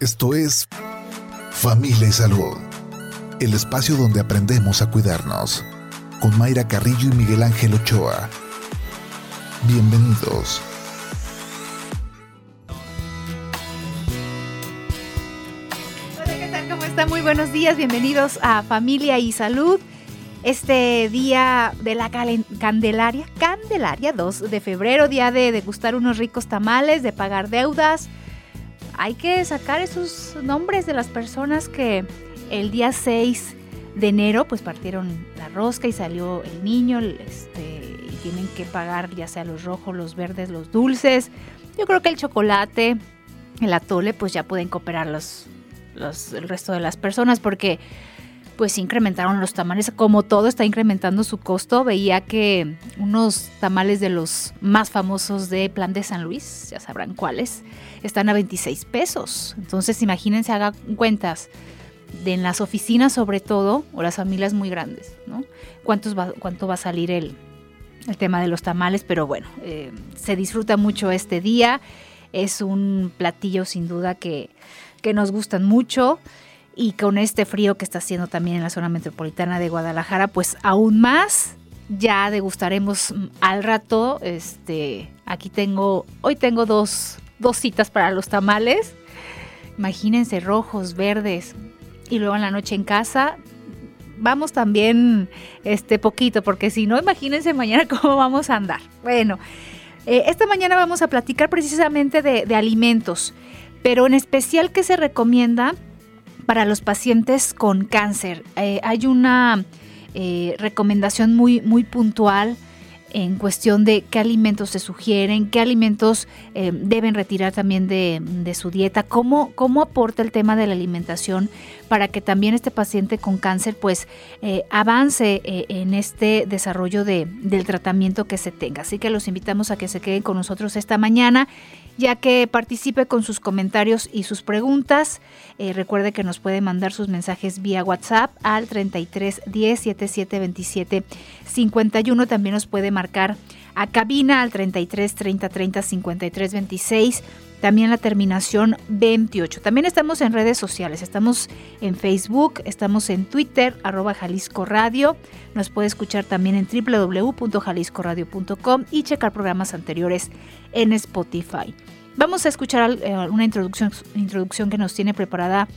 Esto es Familia y Salud, el espacio donde aprendemos a cuidarnos, con Mayra Carrillo y Miguel Ángel Ochoa. Bienvenidos. Hola, ¿qué tal? ¿Cómo están? Muy buenos días, bienvenidos a Familia y Salud. Este día de la Candelaria, Candelaria 2 de febrero, día de degustar unos ricos tamales, de pagar deudas, hay que sacar esos nombres de las personas que el día 6 de enero pues partieron la rosca y salió el niño este, y tienen que pagar ya sea los rojos, los verdes, los dulces. Yo creo que el chocolate, el atole pues ya pueden cooperar los, los, el resto de las personas porque pues incrementaron los tamales, como todo está incrementando su costo, veía que unos tamales de los más famosos de Plan de San Luis, ya sabrán cuáles, están a 26 pesos. Entonces imagínense, hagan cuentas en las oficinas sobre todo, o las familias muy grandes, ¿no? ¿Cuántos ¿Cuánto va a salir el, el tema de los tamales? Pero bueno, eh, se disfruta mucho este día, es un platillo sin duda que, que nos gustan mucho y con este frío que está haciendo también en la zona metropolitana de Guadalajara, pues aún más. Ya degustaremos al rato. Este, aquí tengo, hoy tengo dos, dos citas para los tamales. Imagínense rojos, verdes. Y luego en la noche en casa vamos también este poquito, porque si no, imagínense mañana cómo vamos a andar. Bueno, eh, esta mañana vamos a platicar precisamente de, de alimentos, pero en especial que se recomienda para los pacientes con cáncer. Eh, hay una eh, recomendación muy, muy puntual en cuestión de qué alimentos se sugieren, qué alimentos eh, deben retirar también de, su dieta, cómo, cómo aporta el tema de la alimentación para que también este paciente con cáncer pues avance en este desarrollo de, del tratamiento que se tenga. Así que los invitamos a que se queden con nosotros esta mañana ya que participe con sus comentarios y sus preguntas. Eh, recuerde que nos puede mandar sus mensajes vía WhatsApp al 33 10 77 27 51. También nos puede marcar a cabina al 33 30 30 53 26 también la terminación 28. También estamos en redes sociales, estamos en Facebook, estamos en Twitter, arroba Jalisco Radio. Nos puede escuchar también en www.jaliscoradio.com y checar programas anteriores en Spotify. Vamos a escuchar eh, una introducción, que nos tiene preparada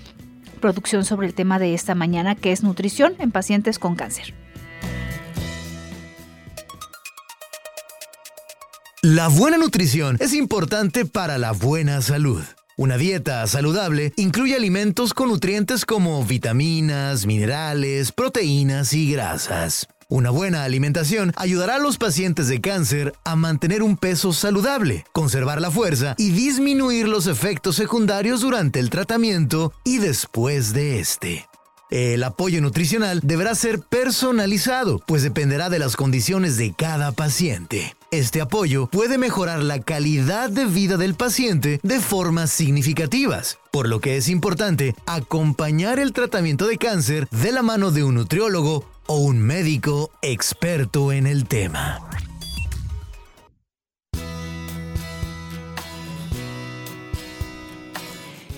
producción sobre el tema de esta mañana, que es nutrición en pacientes con cáncer. La buena nutrición es importante para la buena salud. Una dieta saludable incluye alimentos con nutrientes como vitaminas, minerales, proteínas y grasas. Una buena alimentación ayudará a los pacientes de cáncer a mantener un peso saludable, conservar la fuerza y disminuir los efectos secundarios durante el tratamiento y después de este. El apoyo nutricional deberá ser personalizado, pues dependerá de las condiciones de cada paciente. Este apoyo puede mejorar la calidad de vida del paciente de formas significativas, por lo que es importante acompañar el tratamiento de cáncer de la mano de un nutriólogo o un médico experto en el tema.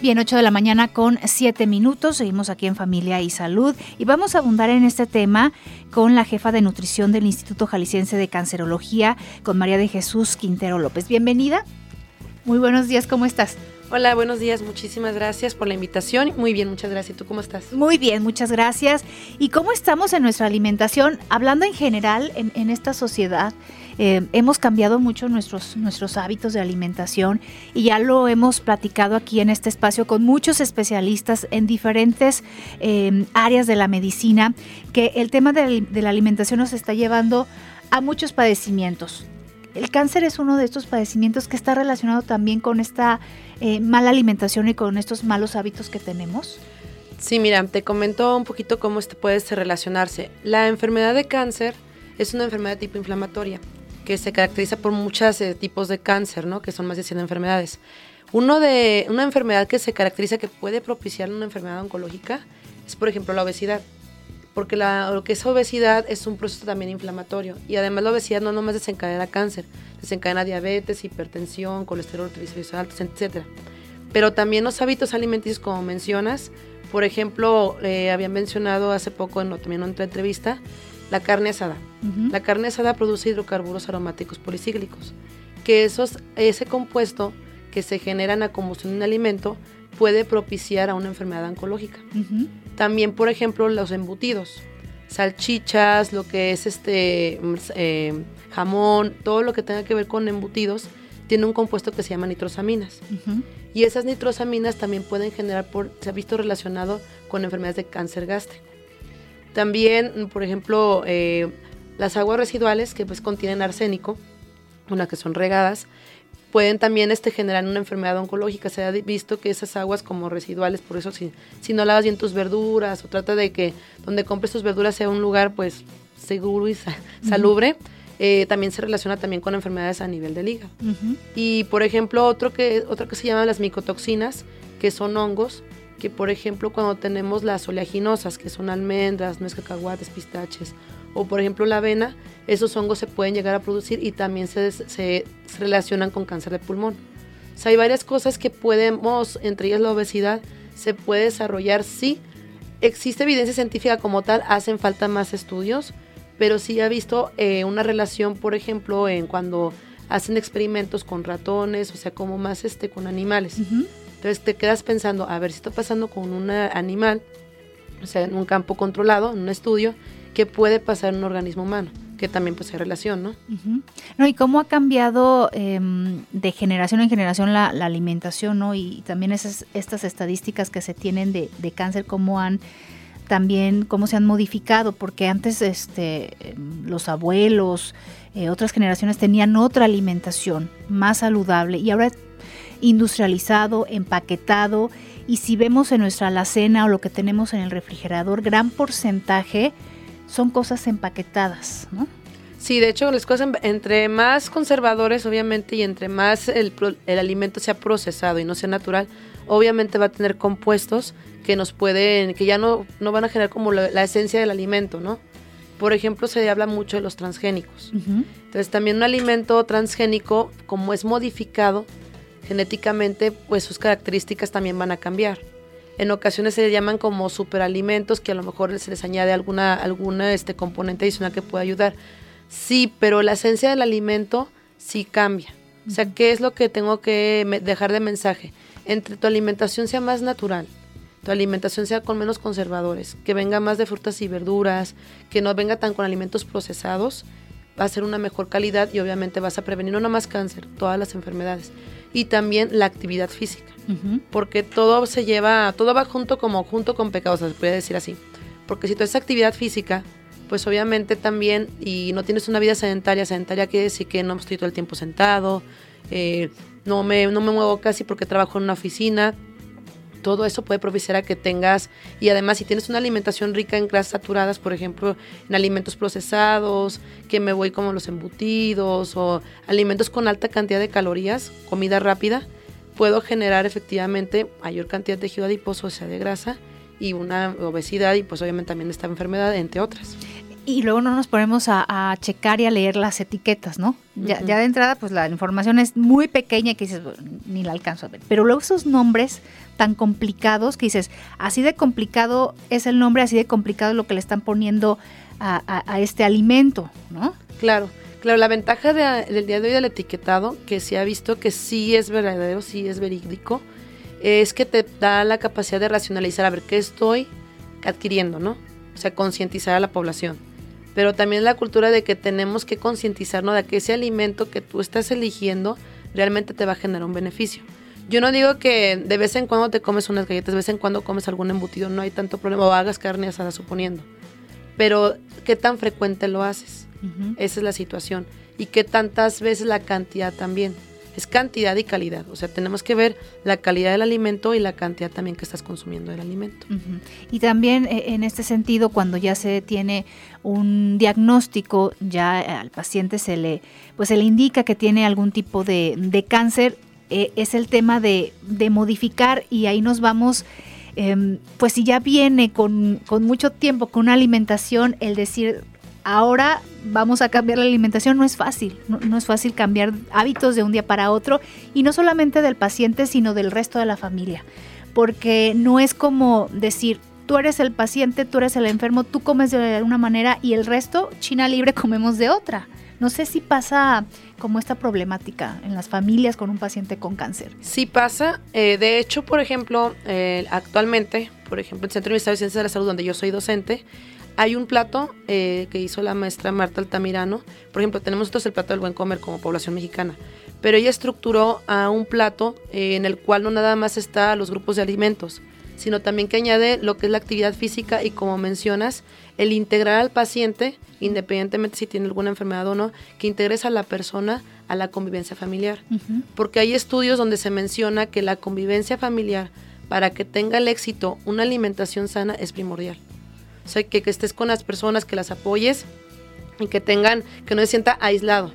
Bien, 8 de la mañana con 7 minutos. Seguimos aquí en Familia y Salud y vamos a abundar en este tema con la jefa de nutrición del Instituto Jalisciense de Cancerología, con María de Jesús Quintero López. Bienvenida. Muy buenos días, ¿cómo estás? Hola, buenos días. Muchísimas gracias por la invitación. Muy bien, muchas gracias. ¿Tú cómo estás? Muy bien, muchas gracias. ¿Y cómo estamos en nuestra alimentación? Hablando en general en, esta sociedad, eh, hemos cambiado mucho nuestros, nuestros hábitos de alimentación y ya lo hemos platicado aquí en este espacio con muchos especialistas en diferentes eh, áreas de la medicina, que el tema de la alimentación nos está llevando a muchos padecimientos. El cáncer es uno de estos padecimientos que está relacionado también con esta eh, mala alimentación y con estos malos hábitos que tenemos. Sí, mira, te comento un poquito cómo este puede relacionarse. La enfermedad de cáncer es una enfermedad de tipo inflamatoria que se caracteriza por muchos eh, tipos de cáncer, ¿no? Que son más de 100 enfermedades. Uno de, una enfermedad que se caracteriza que puede propiciar una enfermedad oncológica es, por ejemplo, la obesidad porque lo que es obesidad es un proceso también inflamatorio y además la obesidad no nomás desencadena cáncer, desencadena diabetes, hipertensión, colesterol, triglicéridos altos, etc. Pero también los hábitos alimenticios, como mencionas, por ejemplo, eh, habían mencionado hace poco en, también en otra entrevista, la carne asada. La carne asada produce hidrocarburos aromáticos policíclicos, que esos, ese compuesto que se genera en la combustión de un alimento puede propiciar a una enfermedad oncológica. También, por ejemplo, los embutidos, salchichas, lo que es este mm, eh, jamón, todo lo que tenga que ver con embutidos, tiene un compuesto que se llama nitrosaminas. Y esas nitrosaminas también pueden generar, por, se ha visto relacionado con enfermedades de cáncer gástrico. También, por ejemplo, eh, las aguas residuales que pues contienen arsénico, una que son regadas, pueden también este, generar una enfermedad oncológica. Se ha visto que esas aguas como residuales, por eso si, si no lavas bien tus verduras o trata de que donde compres tus verduras sea un lugar pues seguro y salubre, eh, también se relaciona también con enfermedades a nivel del hígado. Y por ejemplo, otro que, otro que se llama las micotoxinas, que son hongos, que por ejemplo cuando tenemos las oleaginosas, que son almendras, nuez, cacahuates, pistaches, o por ejemplo la avena, esos hongos se pueden llegar a producir y también se, se, relacionan con cáncer de pulmón. O sea, hay varias cosas que podemos, entre ellas la obesidad, se puede desarrollar, sí. Existe evidencia científica como tal, hacen falta más estudios, pero sí ha visto eh, una relación, por ejemplo, en cuando hacen experimentos con ratones, o sea, como más este con animales. Entonces te quedas pensando, a ver si está pasando con un animal, o sea, en un campo controlado, en un estudio, ¿qué puede pasar en un organismo humano? Que también pues hay relación, ¿no? No, y cómo ha cambiado em, de generación en generación la, alimentación, ¿no? Y, también esas, estas estadísticas que se tienen de, cáncer, cómo han también, cómo se han modificado, porque antes este, los abuelos, eh, otras generaciones tenían otra alimentación más saludable y ahora industrializado, empaquetado y si vemos en nuestra alacena o lo que tenemos en el refrigerador, gran porcentaje son cosas empaquetadas, ¿no? Sí, de hecho, las cosas, entre más conservadores, obviamente, y entre más el, alimento sea procesado y no sea natural, obviamente va a tener compuestos que nos pueden, que ya no, no van a generar como la, esencia del alimento, ¿no? Por ejemplo, se habla mucho de los transgénicos. Entonces, también un alimento transgénico, como es modificado genéticamente, pues sus características también van a cambiar. En ocasiones se llaman como superalimentos que a lo mejor se les añade alguna, alguna este, componente adicional que pueda ayudar. Sí, pero la esencia del alimento sí cambia. O sea, ¿qué es lo que tengo que dejar de mensaje? Entre tu alimentación sea más natural, tu alimentación sea con menos conservadores, que venga más de frutas y verduras, que no venga tan con alimentos procesados, va a ser una mejor calidad y obviamente vas a prevenir no nomás cáncer, todas las enfermedades. Y también la actividad física porque todo se lleva, todo va junto como junto con pecados, se puede decir así. Porque si tú haces actividad física, pues obviamente también, y no tienes una vida sedentaria, sedentaria quiere decir que no estoy todo el tiempo sentado, eh, no, me, no me muevo casi porque trabajo en una oficina, todo eso puede propiciar a que tengas, y además si tienes una alimentación rica en grasas saturadas, por ejemplo, en alimentos procesados, que me voy como los embutidos o alimentos con alta cantidad de calorías, comida rápida, puedo generar efectivamente mayor cantidad de tejido adiposo, o sea, de grasa, y una obesidad y pues obviamente también esta enfermedad, entre otras. Y luego no nos ponemos a, checar y a leer las etiquetas, ¿no? ya, ya, de entrada, pues la información es muy pequeña que dices, ni la alcanzo a ver. Pero luego esos nombres tan complicados que dices, así de complicado es el nombre, así de complicado es lo que le están poniendo a, a este alimento, ¿no? Claro. Claro, la ventaja del día de hoy del etiquetado, que se ha visto que sí es verdadero, sí es verídico, es que te da la capacidad de racionalizar, a ver qué estoy adquiriendo, ¿no? O sea, concientizar a la población. Pero también la cultura de que tenemos que concientizarnos de que ese alimento que tú estás eligiendo realmente te va a generar un beneficio. Yo no digo que de vez en cuando te comes unas galletas, de vez en cuando comes algún embutido, no hay tanto problema, o hagas carne asada suponiendo. Pero, ¿qué tan frecuente lo haces? Esa es la situación. Y que tantas veces la cantidad también. Es cantidad y calidad. O sea, tenemos que ver la calidad del alimento y la cantidad también que estás consumiendo del alimento. Y también eh, en este sentido, cuando ya se tiene un diagnóstico, ya al paciente se le, pues se le indica que tiene algún tipo de, cáncer, eh, es el tema de, de modificar y ahí nos vamos Em, pues si ya viene con, mucho tiempo, con una alimentación, el decir, ahora vamos a cambiar la alimentación, no es fácil, no, es fácil cambiar hábitos de un día para otro y no solamente del paciente, sino del resto de la familia, porque no es como decir, tú eres el paciente, tú eres el enfermo, tú comes de una manera y el resto, China libre, comemos de otra. No sé si pasa como esta problemática en las familias con un paciente con cáncer. Sí pasa. Eh, de hecho, por ejemplo, eh, actualmente, por ejemplo, el Centro de Ciencias de la Salud, donde yo soy docente, hay un plato eh, que hizo la maestra Marta Altamirano. Por ejemplo, tenemos nosotros el plato del buen comer como población mexicana, pero ella estructuró a un plato eh, en el cual no nada más está los grupos de alimentos, sino también que añade lo que es la actividad física y como mencionas, el integrar al paciente, independientemente si tiene alguna enfermedad o no, que integres a la persona a la convivencia familiar. Porque hay estudios donde se menciona que la convivencia familiar, para que tenga el éxito, una alimentación sana es primordial. O sea, que, estés con las personas, que las apoyes y que tengan, que no se sienta aislado.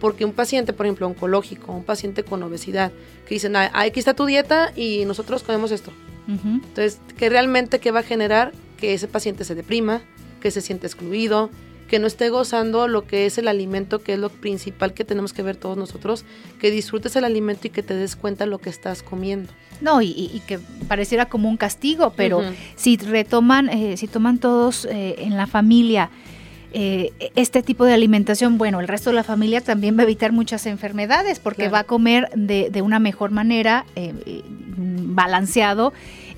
Porque un paciente, por ejemplo, oncológico, un paciente con obesidad, que dicen, ah, aquí está tu dieta y nosotros comemos esto. Entonces, que realmente que va a generar que ese paciente se deprima, que se siente excluido, que no esté gozando lo que es el alimento, que es lo principal que tenemos que ver todos nosotros, que disfrutes el alimento y que te des cuenta lo que estás comiendo. No, y, que pareciera como un castigo, pero si retoman, eh, si toman todos eh, en la familia eh, este tipo de alimentación, bueno, el resto de la familia también va a evitar muchas enfermedades porque va a comer de, de una mejor manera, balanceado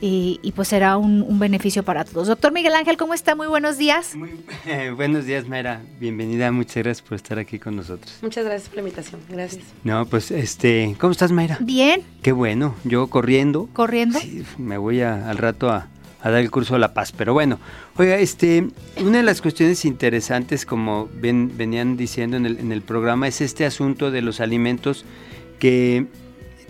y, pues será un, beneficio para todos. Doctor Miguel Ángel, ¿cómo está? Muy buenos días. Muy buenos días, Mayra. Bienvenida, muchas gracias por estar aquí con nosotros. Muchas gracias por la invitación, gracias. No, pues, este, ¿cómo estás, Mayra? Bien. Qué bueno, yo corriendo. ¿Corriendo? Sí, me voy al rato a, dar el curso de la paz. Pero bueno, oiga, este, una de las cuestiones interesantes, como venían diciendo en el, en el programa, es este asunto de los alimentos que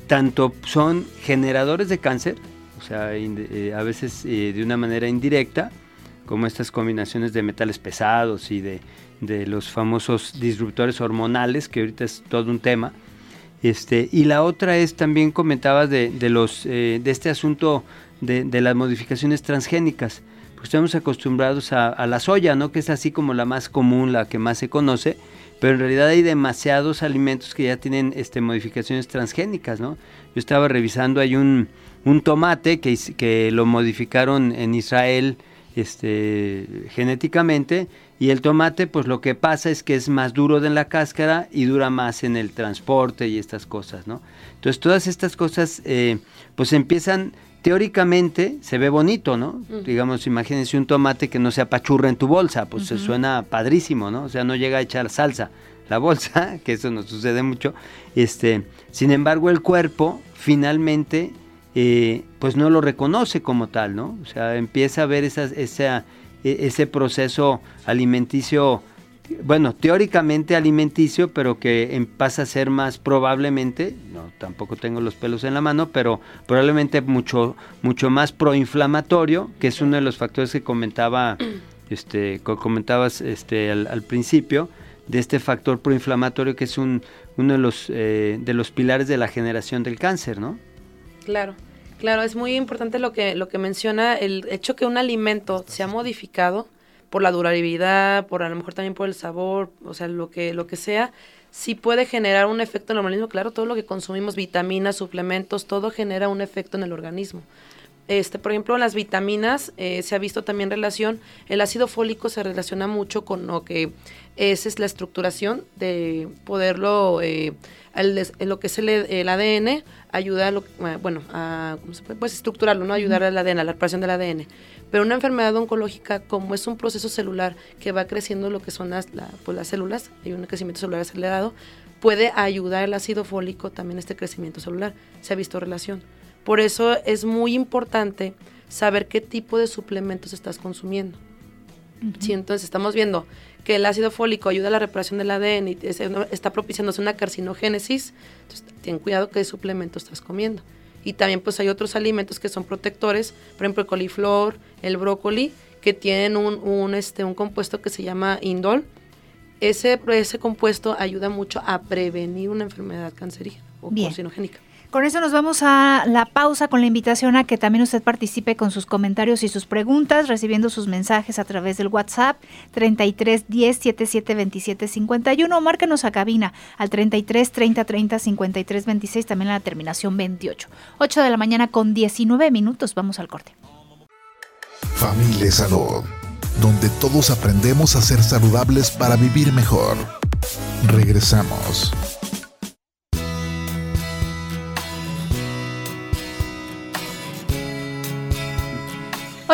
tanto son generadores de cáncer, o sea, eh, a veces eh, de una manera indirecta, como estas combinaciones de metales pesados y de, los famosos disruptores hormonales, que ahorita es todo un tema. Este, y la otra es también comentabas de, los, eh, de este asunto de, las modificaciones transgénicas. Pues estamos acostumbrados a, la soya, ¿no? que es así como la más común, la que más se conoce, pero en realidad hay demasiados alimentos que ya tienen este, modificaciones transgénicas. ¿no? Yo estaba revisando, hay un, un tomate que, que lo modificaron en Israel este, genéticamente y el tomate pues lo que pasa es que es más duro de la cáscara y dura más en el transporte y estas cosas, ¿no? Entonces todas estas cosas eh, pues empiezan teóricamente se ve bonito, ¿no? Digamos, imagínense un tomate que no se apachurra en tu bolsa, pues se suena padrísimo, ¿no? O sea, no llega a echar salsa la bolsa, que eso no sucede mucho. Este, sin embargo, el cuerpo finalmente eh, pues no lo reconoce como tal, ¿no? O sea, empieza a ver esa, esa, ese proceso alimenticio, bueno, teóricamente alimenticio, pero que em, pasa a ser más probablemente, no, tampoco tengo los pelos en la mano, pero probablemente mucho, mucho más proinflamatorio, que es uno de los factores que comentaba, este, comentabas este, al, principio, de este factor proinflamatorio que es un, uno de los, eh, de los pilares de la generación del cáncer, ¿no? Claro, claro, es muy importante lo que, lo que menciona, el hecho que un alimento se ha modificado por la durabilidad, por a lo mejor también por el sabor, o sea, lo que, lo que sea, sí puede generar un efecto en el organismo. Claro, todo lo que consumimos, vitaminas, suplementos, todo genera un efecto en el organismo. Este, por ejemplo, las vitaminas eh, se ha visto también relación, el ácido fólico se relaciona mucho con lo que es, es la estructuración de poderlo, eh, lo que es el, ADN, ayuda a lo, eh, bueno, a, ¿cómo se puede? Pues estructurarlo, ¿no? Ayudar al ADN, a la reparación del ADN. Pero una enfermedad oncológica, como es un proceso celular que va creciendo lo que son las, pues las células, hay un crecimiento celular acelerado, puede ayudar el ácido fólico también a este crecimiento celular. Se ha visto relación. Por eso es muy importante saber qué tipo de suplementos estás consumiendo. Si entonces estamos viendo que el ácido fólico ayuda a la reparación del ADN y está propiciándose una carcinogénesis, entonces ten cuidado qué suplemento estás comiendo. Y también pues hay otros alimentos que son protectores, por ejemplo el coliflor, el brócoli, que tienen un, este, un compuesto que se llama indol. Ese, ese compuesto ayuda mucho a prevenir una enfermedad cancerígena o carcinogénica. Con eso nos vamos a la pausa con la invitación a que también usted participe con sus comentarios y sus preguntas, recibiendo sus mensajes a través del WhatsApp 33 10 77 27 51 o márquenos a cabina al 33 30 30 53 26, también a la terminación 28. 8 de la mañana con 19 minutos, vamos al corte. Familia Salud, donde todos aprendemos a ser saludables para vivir mejor. Regresamos.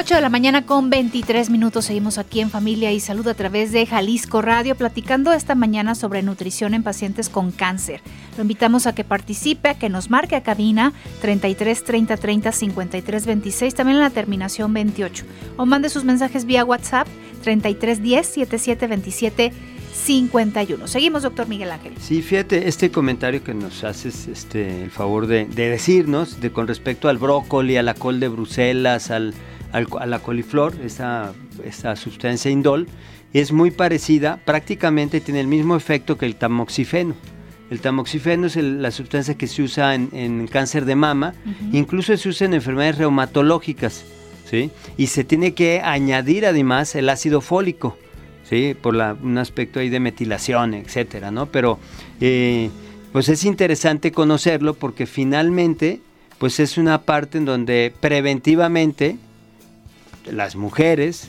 8 de la mañana con 23 minutos seguimos aquí en Familia y Salud a través de Jalisco Radio platicando esta mañana sobre nutrición en pacientes con cáncer. Lo invitamos a que participe, a que nos marque a cabina 33 30 30 53 26, también en la terminación 28 o mande sus mensajes vía WhatsApp 33 10 77 27 51. Seguimos, doctor Miguel Ángel. Sí, fíjate, este comentario que nos haces este, el favor de, de decirnos de, con respecto al brócoli, a la col de Bruselas, al, a la coliflor, esa, sustancia indol, es muy parecida, prácticamente tiene el mismo efecto que el tamoxifeno. El tamoxifeno es la sustancia que se usa en, cáncer de mama, incluso se usa en enfermedades reumatológicas, ¿sí? Y se tiene que añadir además el ácido fólico, ¿sí? Por un aspecto ahí de metilación, etcétera, ¿no? Pero, eh, pues es interesante conocerlo porque finalmente, pues es una parte en donde preventivamente las mujeres,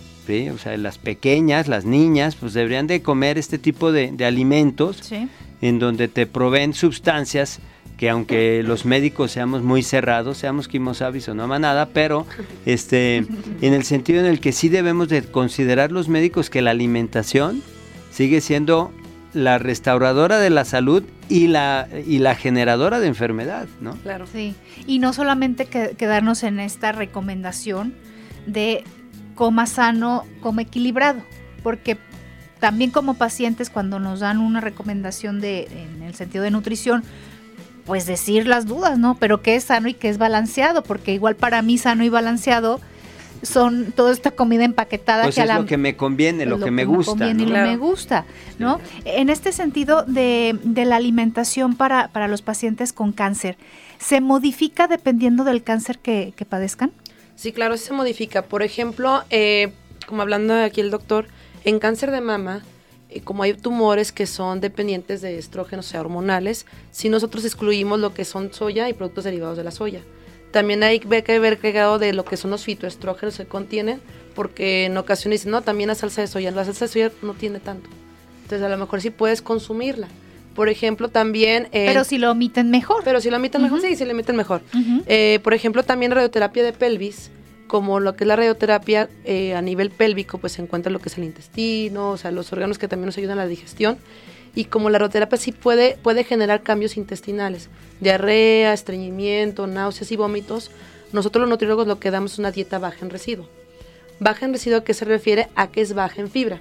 o sea, las pequeñas, las niñas, pues deberían de comer este tipo de, alimentos en donde te proveen sustancias que aunque los médicos seamos muy cerrados, seamos quimosabis o no nada, pero este, en el sentido en el que sí debemos de considerar los médicos que la alimentación sigue siendo la restauradora de la salud y la, y la generadora de enfermedad, ¿no? Claro. Sí, y no solamente quedarnos en esta recomendación, de coma sano, coma equilibrado, porque también como pacientes cuando nos dan una recomendación de en el sentido de nutrición, pues decir las dudas, ¿no? Pero qué es sano y qué es balanceado, porque igual para mí sano y balanceado son toda esta comida empaquetada pues que es lo que me conviene, lo, que, me gusta, conviene y lo me gusta, ¿no? En este sentido de, de la alimentación para, para, los pacientes con cáncer, ¿se modifica dependiendo del cáncer que, que padezcan? Sí, claro, se modifica. Por ejemplo, eh, como hablando aquí el doctor, en cáncer de mama, eh, como hay tumores que son dependientes de estrógenos, o sea, hormonales, si nosotros excluimos lo que son soya y productos derivados de la soya. También hay que ver cargado de lo que son los fitoestrógenos que contienen, porque en ocasiones dicen, no, también la salsa de soya. La salsa de soya no tiene tanto. Entonces, a lo mejor sí puedes consumirla. Por ejemplo, también... Eh, pero si lo omiten mejor. Pero si lo omiten mejor, sí, si lo omiten mejor. Eh, por ejemplo, también radioterapia de pelvis, como lo que es la radioterapia eh, a nivel pélvico, pues se encuentra lo que es el intestino, o sea, los órganos que también nos ayudan a la digestión. Y como la radioterapia sí puede, puede generar cambios intestinales, diarrea, estreñimiento, náuseas y vómitos, nosotros los nutriólogos lo que damos es una dieta baja en residuo. Baja en residuo, ¿a qué se refiere? A que es baja en fibra.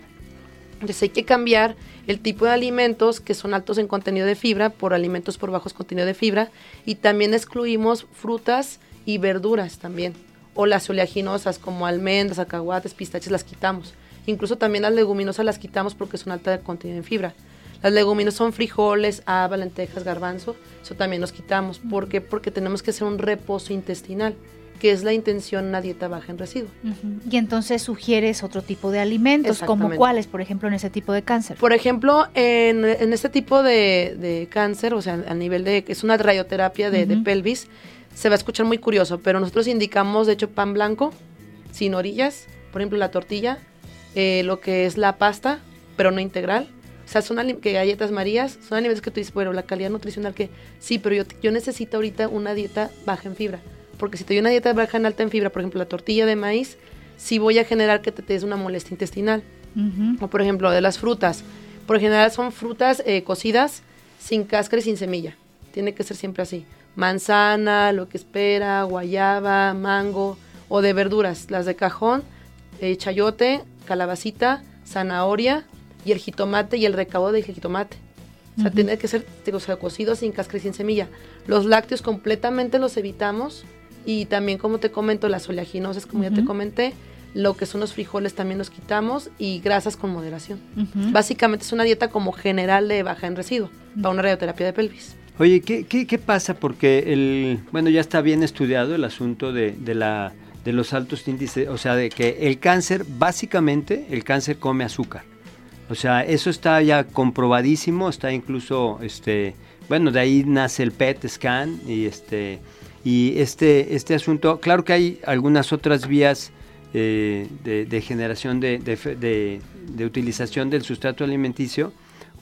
Entonces hay que cambiar el tipo de alimentos que son altos en contenido de fibra por alimentos por bajos contenido de fibra y también excluimos frutas y verduras también o las oleaginosas como almendras, acahuates, pistaches las quitamos. Incluso también las leguminosas las quitamos porque son altas de contenido en fibra. Las leguminosas son frijoles, haba, lentejas, garbanzo, eso también los quitamos. ¿Por qué? Porque tenemos que hacer un reposo intestinal que es la intención una dieta baja en residuo. Y entonces sugieres otro tipo de alimentos, como cuáles, por ejemplo, en ese tipo de cáncer. Por ejemplo, en, este tipo de, cáncer, o sea, a nivel de, es una radioterapia de, pelvis, se va a escuchar muy curioso, pero nosotros indicamos, de hecho, pan blanco, sin orillas, por ejemplo, la tortilla, eh, lo que es la pasta, pero no integral. O sea, son que galletas marías, son alimentos que tú dices, bueno, la calidad nutricional que sí, pero yo, yo necesito ahorita una dieta baja en fibra porque si te doy una dieta baja en alta en fibra, por ejemplo, la tortilla de maíz, sí voy a generar que te, des una molestia intestinal. O por ejemplo, de las frutas. Por general son frutas eh, cocidas sin cáscara y sin semilla. Tiene que ser siempre así. Manzana, lo que espera, guayaba, mango o de verduras. Las de cajón, eh, chayote, calabacita, zanahoria y el jitomate y el recaudo del jitomate. O sea, tiene que ser digo, cocido sin cáscara y sin semilla. Los lácteos completamente los evitamos y también, como te comento, las oleaginosas, como ya te comenté, lo que son los frijoles también los quitamos y grasas con moderación. Básicamente es una dieta como general de baja en residuo para una radioterapia de pelvis. Oye, ¿qué, qué, qué pasa? Porque el, bueno, ya está bien estudiado el asunto de, de, la, de los altos índices, o sea, de que el cáncer, básicamente, el cáncer come azúcar. O sea, eso está ya comprobadísimo, está incluso, este, bueno, de ahí nace el PET scan y este, y este, este asunto, claro que hay algunas otras vías eh, de, de, generación de, de, de, utilización del sustrato alimenticio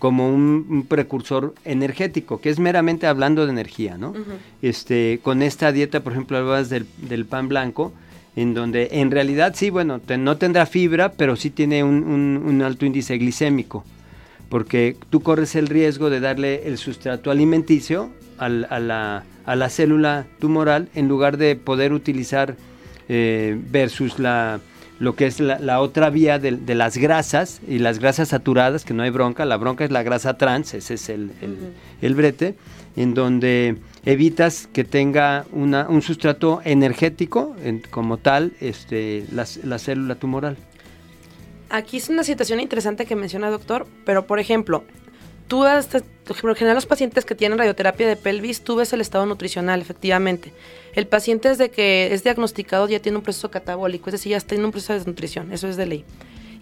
como un, un, precursor energético, que es meramente hablando de energía, ¿no? Uh -huh. este, con esta dieta, por ejemplo, hablabas del, del pan blanco, en donde en realidad sí, bueno, te, no tendrá fibra, pero sí tiene un, un, un, alto índice glicémico, porque tú corres el riesgo de darle el sustrato alimenticio al, a, la, a, la, célula tumoral en lugar de poder utilizar eh, versus la, lo que es la, la otra vía de, de, las grasas y las grasas saturadas, que no hay bronca, la bronca es la grasa trans, ese es el, el, uh -huh. el brete, en donde evitas que tenga una, un sustrato energético en, como tal este, la, la, célula tumoral. Aquí es una situación interesante que menciona doctor, pero por ejemplo, tú hasta, por lo general los pacientes que tienen radioterapia de pelvis, tú ves el estado nutricional, efectivamente. El paciente desde que es diagnosticado ya tiene un proceso catabólico, es decir, ya está en un proceso de desnutrición, eso es de ley.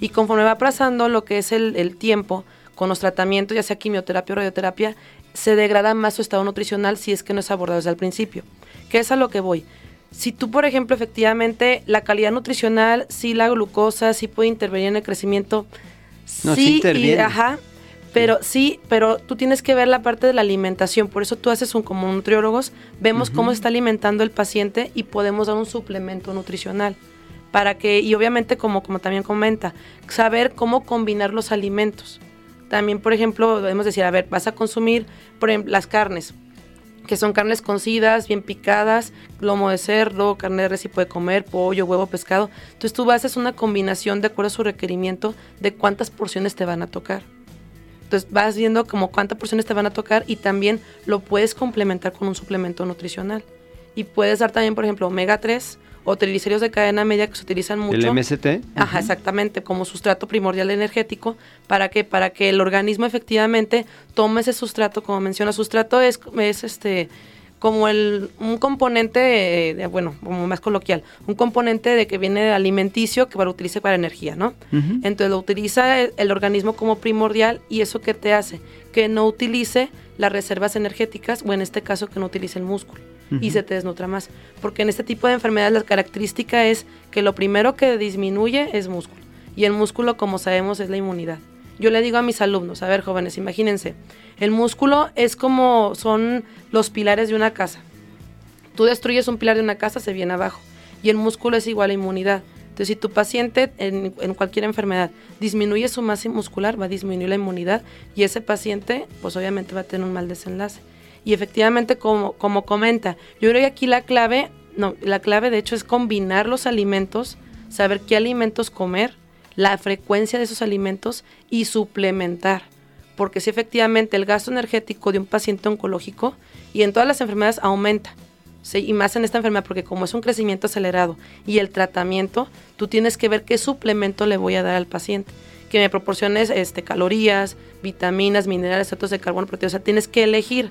Y conforme va pasando lo que es el, el tiempo, con los tratamientos, ya sea quimioterapia o radioterapia, se degrada más su estado nutricional si es que no es abordado desde el principio. ¿Qué es a lo que voy? Si tú, por ejemplo, efectivamente, la calidad nutricional, sí la glucosa, sí puede intervenir en el crecimiento, no, sí, sí y, ajá, pero sí, pero tú tienes que ver la parte de la alimentación. Por eso tú haces un como nutriólogos, vemos uh -huh. cómo se está alimentando el paciente y podemos dar un suplemento nutricional para que y obviamente como como también comenta, saber cómo combinar los alimentos. También, por ejemplo, debemos decir, a ver, vas a consumir, por ejemplo, las carnes, que son carnes cocidas, bien picadas, lomo de cerdo, carne de res si puede comer, pollo, huevo, pescado. Entonces tú haces una combinación de acuerdo a su requerimiento de cuántas porciones te van a tocar. Entonces vas viendo como cuántas porciones te van a tocar y también lo puedes complementar con un suplemento nutricional. Y puedes dar también, por ejemplo, omega 3 o triglicéridos de cadena media que se utilizan mucho. ¿El MST? Ajá, uh -huh. exactamente, como sustrato primordial energético, ¿para que Para que el organismo efectivamente tome ese sustrato, como menciona, sustrato es, es este como el, un componente, de, bueno, como más coloquial, un componente de que viene alimenticio que para utilice para energía, ¿no? Uh -huh. Entonces lo utiliza el, el, organismo como primordial y eso que te hace que no utilice las reservas energéticas o en este caso que no utilice el músculo uh -huh. y se te desnutra más. Porque en este tipo de enfermedades la característica es que lo primero que disminuye es músculo y el músculo como sabemos es la inmunidad. Yo le digo a mis alumnos, a ver jóvenes, imagínense, el músculo es como son los pilares de una casa. Tú destruyes un pilar de una casa, se viene abajo. Y el músculo es igual a inmunidad. Entonces, si tu paciente en, en, cualquier enfermedad disminuye su masa muscular, va a disminuir la inmunidad y ese paciente, pues obviamente va a tener un mal desenlace. Y efectivamente, como, como comenta, yo creo que aquí la clave, no, la clave de hecho es combinar los alimentos, saber qué alimentos comer, la frecuencia de esos alimentos y suplementar. Porque si efectivamente el gasto energético de un paciente oncológico y en todas las enfermedades aumenta, ¿sí? y más en esta enfermedad, porque como es un crecimiento acelerado y el tratamiento, tú tienes que ver qué suplemento le voy a dar al paciente. Que me proporciones este, calorías, vitaminas, minerales, datos de carbono, proteínas. O sea, tienes que elegir.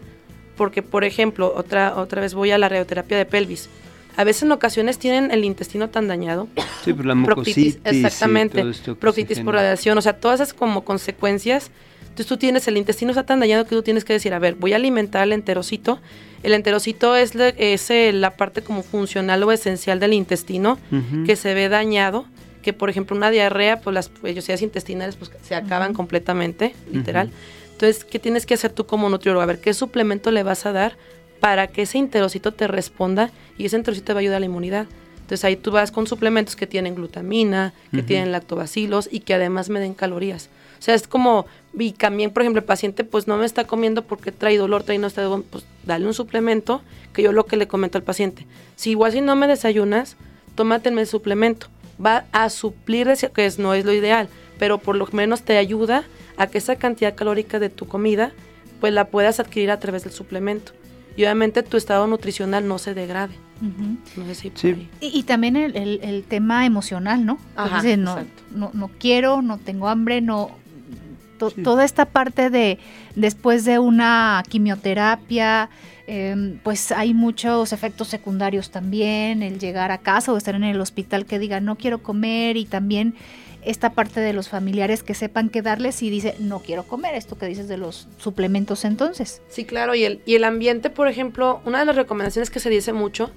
Porque, por ejemplo, otra, otra vez voy a la radioterapia de pelvis a veces en ocasiones tienen el intestino tan dañado. Sí, por la mucositis. Exactamente. Proctitis por radiación, o sea, todas esas como consecuencias. Entonces tú tienes el intestino está tan dañado que tú tienes que decir, a ver, voy a alimentar el enterocito. El enterocito es, la, es la parte como funcional o esencial del intestino uh -huh. que se ve dañado. Que por ejemplo una diarrea, pues las vellosidades intestinales pues, se acaban uh -huh. completamente, literal. Uh -huh. Entonces, ¿qué tienes que hacer tú como nutriólogo? A ver, ¿qué suplemento le vas a dar para que ese enterocito te responda y ese enterocito te va a ayudar a la inmunidad. Entonces ahí tú vas con suplementos que tienen glutamina, que uh -huh. tienen lactobacilos y que además me den calorías. O sea, es como, y también, por ejemplo, el paciente pues no me está comiendo porque trae dolor, trae no está, pues dale un suplemento, que yo lo que le comento al paciente. Si igual si no me desayunas, tómate el suplemento. Va a suplir, que es, no es lo ideal, pero por lo menos te ayuda a que esa cantidad calórica de tu comida pues la puedas adquirir a través del suplemento y obviamente tu estado nutricional no se degrade. Uh -huh. No sé si sí. y, y, también el, el, el, tema emocional, ¿no? Ajá, Entonces, no, no, no, quiero, no tengo hambre, no toda esta parte de después de una quimioterapia, em, pues hay muchos efectos secundarios también, el llegar a casa o estar en el hospital que diga no quiero comer y también esta parte de los familiares que sepan qué darles y dice, no quiero comer, esto que dices de los suplementos entonces. Sí, claro, y el, y el ambiente, por ejemplo, una de las recomendaciones que se dice mucho,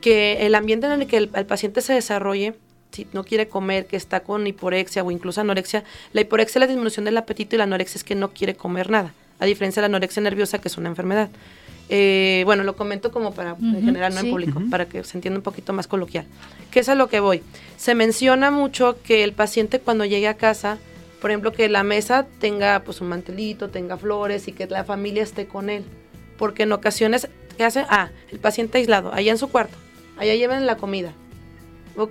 que el ambiente en el que el, paciente se desarrolle, si no quiere comer, que está con hiporexia o incluso anorexia, la hiporexia es la disminución del apetito y la anorexia es que no quiere comer nada, a diferencia de la anorexia nerviosa que es una enfermedad. Eh, bueno, lo comento como para en general, no en público, para que se entienda un poquito más coloquial. ¿Qué es a lo que voy? Se menciona mucho que el paciente cuando llegue a casa, por ejemplo, que la mesa tenga pues un mantelito, tenga flores y que la familia esté con él. Porque en ocasiones, ¿qué hace? Ah, el paciente aislado, allá en su cuarto, allá lleven la comida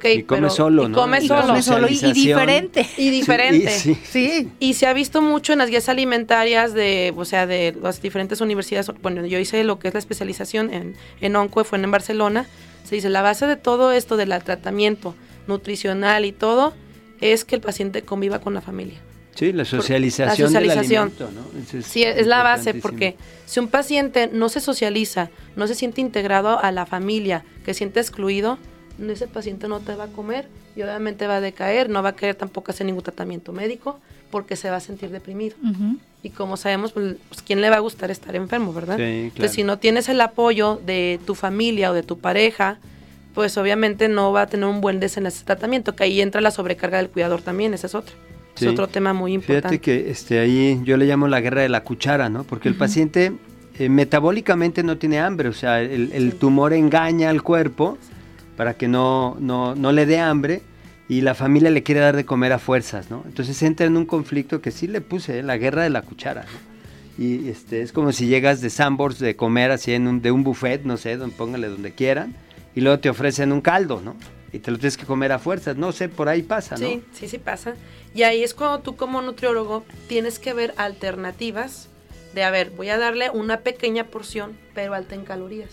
y come solo, ¿no? Come solo. y, diferente. Y diferente. Sí, Y se ha visto mucho en las guías alimentarias de, o sea, de las diferentes universidades. Bueno, yo hice lo que es la especialización en, en ONCO, fue en Barcelona. Se dice, la base de todo esto del tratamiento nutricional y todo es que el paciente conviva con la familia. Sí, la socialización. La socialización. sí, es la base, porque si un paciente no se socializa, no se siente integrado a la familia, que siente excluido, ese paciente no te va a comer y obviamente va a decaer, no va a querer tampoco hacer ningún tratamiento médico porque se va a sentir deprimido. Y como sabemos, pues, pues, ¿quién le va a gustar estar enfermo, verdad? Entonces, si no tienes el apoyo de tu familia o de tu pareja, pues obviamente no va a tener un buen des en ese tratamiento, que ahí entra la sobrecarga del cuidador también, ese es otro. Es otro tema muy importante. Fíjate que este, ahí yo le llamo la guerra de la cuchara, ¿no? Porque el paciente eh, metabólicamente no tiene hambre, o sea, el, tumor engaña al cuerpo para que no, no, no, le dé hambre y la familia le quiere dar de comer a fuerzas, ¿no? Entonces entra en un conflicto que sí le puse, ¿eh? la guerra de la cuchara, Y este, es como si llegas de Sambors de comer así en un, de un buffet, no sé, póngale donde quieran, y luego te ofrecen un caldo, ¿no? Y te lo tienes que comer a fuerzas, no sé, por ahí pasa, ¿no? Sí, sí, sí pasa. Y ahí es cuando tú como nutriólogo tienes que ver alternativas de, a ver, voy a darle una pequeña porción, pero alta en calorías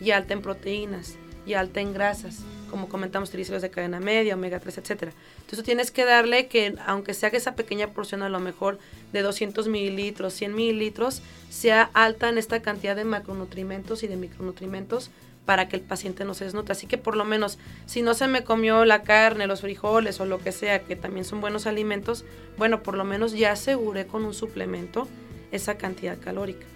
y alta en proteínas y alta en grasas, como comentamos, triglicéridos de cadena media, omega 3, etcétera. Entonces tienes que darle que, aunque sea que esa pequeña porción a lo mejor de 200 mililitros, 100 mililitros, sea alta en esta cantidad de macronutrimentos y de micronutrimentos para que el paciente no se desnutre. Así que por lo menos, si no se me comió la carne, los frijoles o lo que sea, que también son buenos alimentos, bueno, por lo menos ya aseguré con un suplemento esa cantidad calórica.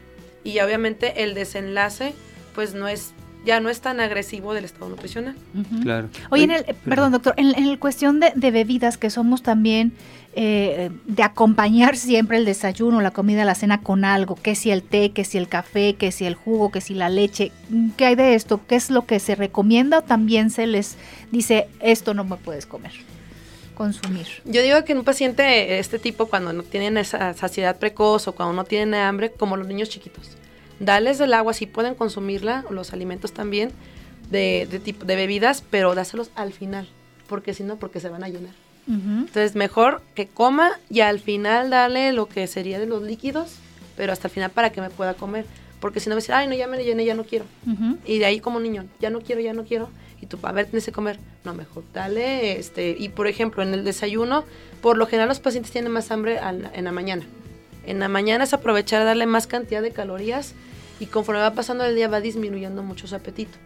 Y obviamente el desenlace, pues no es ya no es tan agresivo del estado nutricional. Claro. Oye, en el, perdón, doctor, en, en el cuestión de, bebidas, que somos también eh, de acompañar siempre el desayuno, la comida, la cena con algo, que si el té, que si el café, que si el jugo, que si la leche, ¿qué hay de esto? ¿Qué es lo que se recomienda o también se les dice, esto no me puedes comer? consumir. Yo digo que en un paciente este tipo, cuando no tienen esa saciedad precoz o cuando no tienen hambre, como los niños chiquitos, Dales el agua si pueden consumirla, los alimentos también, de, de, tipo, de bebidas, pero dáselos al final, porque si no, porque se van a llenar. Entonces, mejor que coma y al final darle lo que sería de los líquidos, pero hasta el final para que me pueda comer. Porque si no me dice, ay, no, ya me llené, ya no quiero. Y de ahí como niño, ya no quiero, ya no quiero. Y tú, a ver, tienes que comer. No, mejor dale, este, y por ejemplo, en el desayuno, por lo general los pacientes tienen más hambre en la mañana. En la mañana es aprovechar a darle más cantidad de calorías y conforme va pasando el día va disminuyendo mucho su apetito.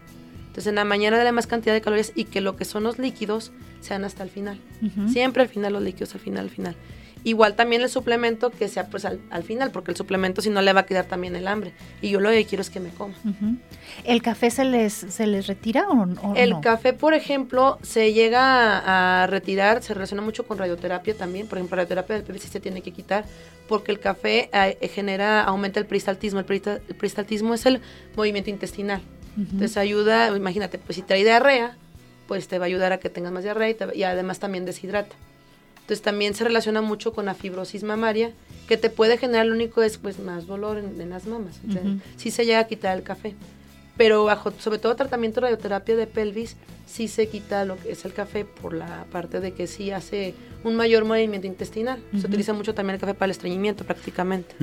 Entonces en la mañana darle más cantidad de calorías y que lo que son los líquidos sean hasta el final. Siempre al final los líquidos, al final, al final. Igual también el suplemento que sea pues al, final, porque el suplemento si no le va a quedar también el hambre. Y yo lo que quiero es que me coma. ¿El café se les, se les retira o, no? el café, por ejemplo, se llega a, retirar, se relaciona mucho con radioterapia también. Por ejemplo, radioterapia del PVC se tiene que quitar porque el café eh, genera, aumenta el peristaltismo. El, peristaltismo es el movimiento intestinal. Entonces ayuda, imagínate, pues si trae diarrea, pues te va a ayudar a que tengas más diarrea y además también deshidrata. Entonces también se relaciona mucho con la fibrosis mamaria, que te puede generar, lo único es pues más dolor en, las mamas. Sí se llega a quitar el café. Pero bajo, sobre todo tratamiento de radioterapia de pelvis, sí se quita lo que es el café por la parte de que sí hace un mayor movimiento intestinal. Se utiliza mucho también el café para el estreñimiento prácticamente.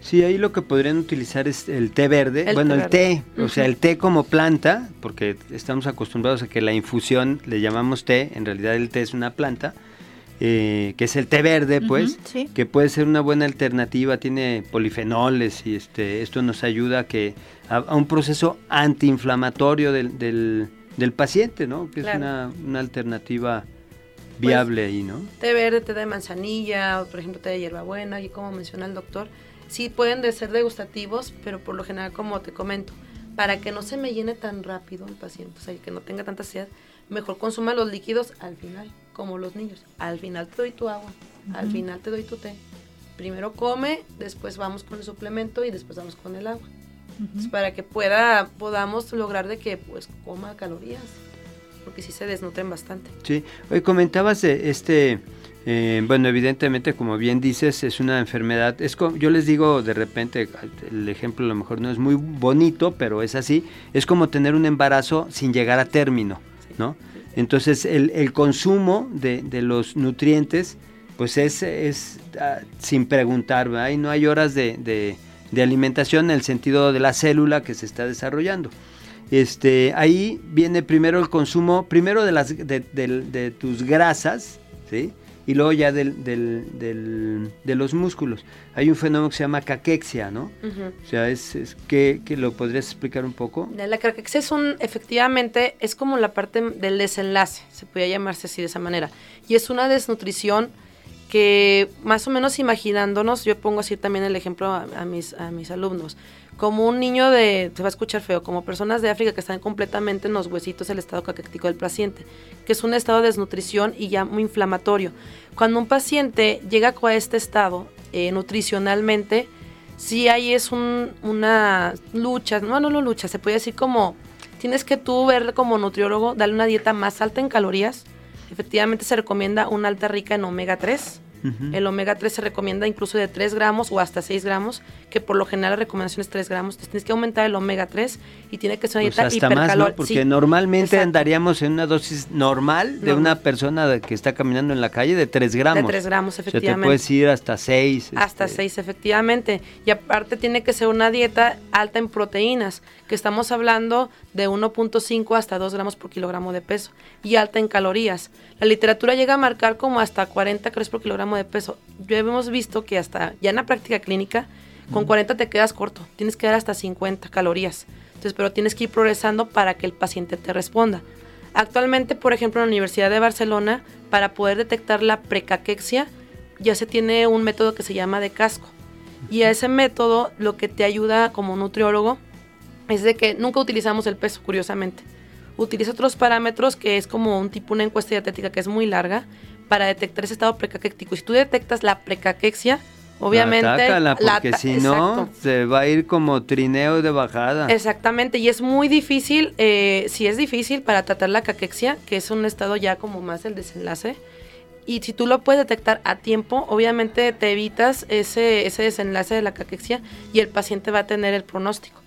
Sí, ahí lo que podrían utilizar es el té verde. bueno, el té, o sea, el té como planta, porque estamos acostumbrados a que la infusión le llamamos té, en realidad el té es una planta eh, que es el té verde, pues, sí. que puede ser una buena alternativa, tiene polifenoles y este, esto nos ayuda a, que, a, a un proceso antiinflamatorio del, del, del paciente, ¿no? Que Claro. es una, una alternativa viable ahí, ¿no? té verde, té de manzanilla, o por ejemplo té de hierbabuena, y como menciona el doctor, sí pueden de ser degustativos, pero por lo general, como te comento, para que no se me llene tan rápido el paciente, o sea, que no tenga tanta sed, mejor consuma los líquidos al final, como los niños. Al final te doy tu agua, al final te doy tu té. Primero come, después vamos con el suplemento y después vamos con el agua. Entonces, para que pueda, podamos lograr de que pues coma calorías, porque sí se desnutren bastante. Sí, hoy comentabas de este, eh, bueno, evidentemente, como bien dices, es una enfermedad, es co- yo les digo de repente, el ejemplo a lo mejor no es muy bonito, pero es así, es como tener un embarazo sin llegar a término, ¿no? Entonces, el, el consumo de, de los nutrientes, pues es, es ah, sin preguntar, ¿verdad? y no hay horas de, de- de alimentación en el sentido de la célula que se está desarrollando. Este, ahí viene primero el consumo, primero de, las, de, tus grasas, ¿sí? Y luego ya del, del- del- de los músculos. Hay un fenómeno que se llama caquexia, ¿no? O sea, es, es que, que lo podrías explicar un poco. La caquexia es un, efectivamente, es como la parte del desenlace, se podría llamarse así de esa manera. Y es una desnutrición que más o menos imaginándonos, yo pongo así también el ejemplo a, mis, a mis alumnos, como un niño de, se va a escuchar feo, como personas de África que están completamente en los huesitos el estado caquético del paciente, que es un estado de desnutrición y ya muy inflamatorio. Cuando un paciente llega a este estado eh, nutricionalmente, sí ahí es un- una lucha, no, no, no lucha, se puede decir como, tienes que tú ver como nutriólogo, darle una dieta más alta en calorías. Efectivamente se recomienda una alta rica en omega 3. Ujú. El omega 3 se recomienda incluso de 3 gramos o hasta 6 gramos, que por lo general la recomendación es 3 gramos. Entonces tienes que aumentar el omega 3 y tiene que ser una Pues dieta hasta más, ¿no? Porque normalmente exacto. andaríamos en una dosis normal de una persona que está caminando en la calle de 3 gramos. De 3 gramos, O sea, te efectivamente. puedes ir hasta este, 6. Hasta 6, efectivamente. Y aparte tiene que ser una dieta alta en proteínas, que estamos hablando de 1.5 hasta 2 gramos por kilogramo de peso, y alta en calorías. La literatura llega a marcar como hasta 40 calorías por kilogramo de peso. Ya hemos visto que hasta, ya en la práctica clínica, con 40 te quedas corto, tienes que dar hasta 50 calorías. Entonces, pero tienes que ir progresando para que el paciente te responda. Actualmente, por ejemplo, en la Universidad de Barcelona, para poder detectar la precaquexia, ya se tiene un método que se llama de casco. Y a ese método lo que te ayuda como nutriólogo es de que nunca utilizamos el peso, curiosamente. Utiliza otros parámetros que es como un tipo, una encuesta dietética que es muy larga para detectar ese estado precaquético. Y si tú detectas la precaquexia, obviamente... Atácala, porque si no, Exacto. se va a ir como trineo de bajada. Exactamente, y es muy difícil, eh, si es difícil para tratar la caquexia, que es un estado ya como más del desenlace, y si tú lo puedes detectar a tiempo, obviamente te evitas ese, ese desenlace de la caquexia y el paciente va a tener el pronóstico.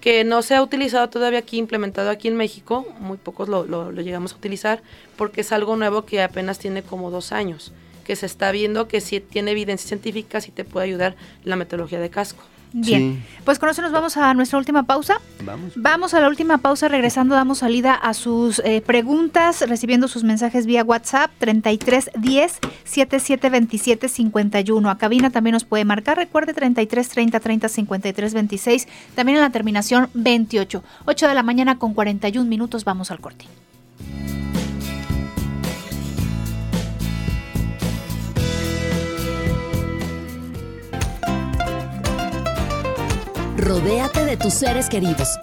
Que no se ha utilizado todavía aquí, implementado aquí en México, muy pocos lo, lo- lo llegamos a utilizar, porque es algo nuevo que apenas tiene como dos años, que se está viendo que si tiene evidencia científica, sí te puede ayudar la metodología de casco. Bien, pues con eso nos vamos a nuestra última pausa. Vamos. Vamos a la última pausa, regresando damos salida a sus eh, preguntas, recibiendo sus mensajes vía WhatsApp 33 10 77 27 51. A cabina también nos puede marcar, recuerde 33 30 30 53 26, también en la terminación 28. 8 de la mañana con 41 minutos, vamos al corte. Rodéate de tus seres queridos.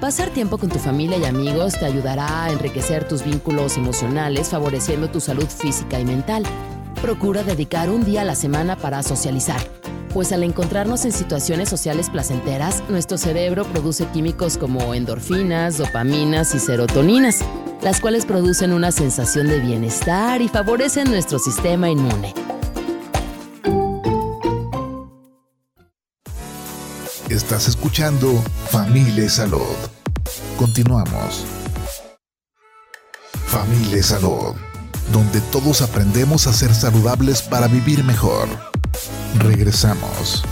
Pasar tiempo con tu familia y amigos te ayudará a enriquecer tus vínculos emocionales, favoreciendo tu salud física y mental. Procura dedicar un día a la semana para socializar, pues al encontrarnos en situaciones sociales placenteras, nuestro cerebro produce químicos como endorfinas, dopaminas y serotoninas, las cuales producen una sensación de bienestar y favorecen nuestro sistema inmune. Estás escuchando Familia Salud. Continuamos. Familia Salud, donde todos aprendemos a ser saludables para vivir mejor. Regresamos.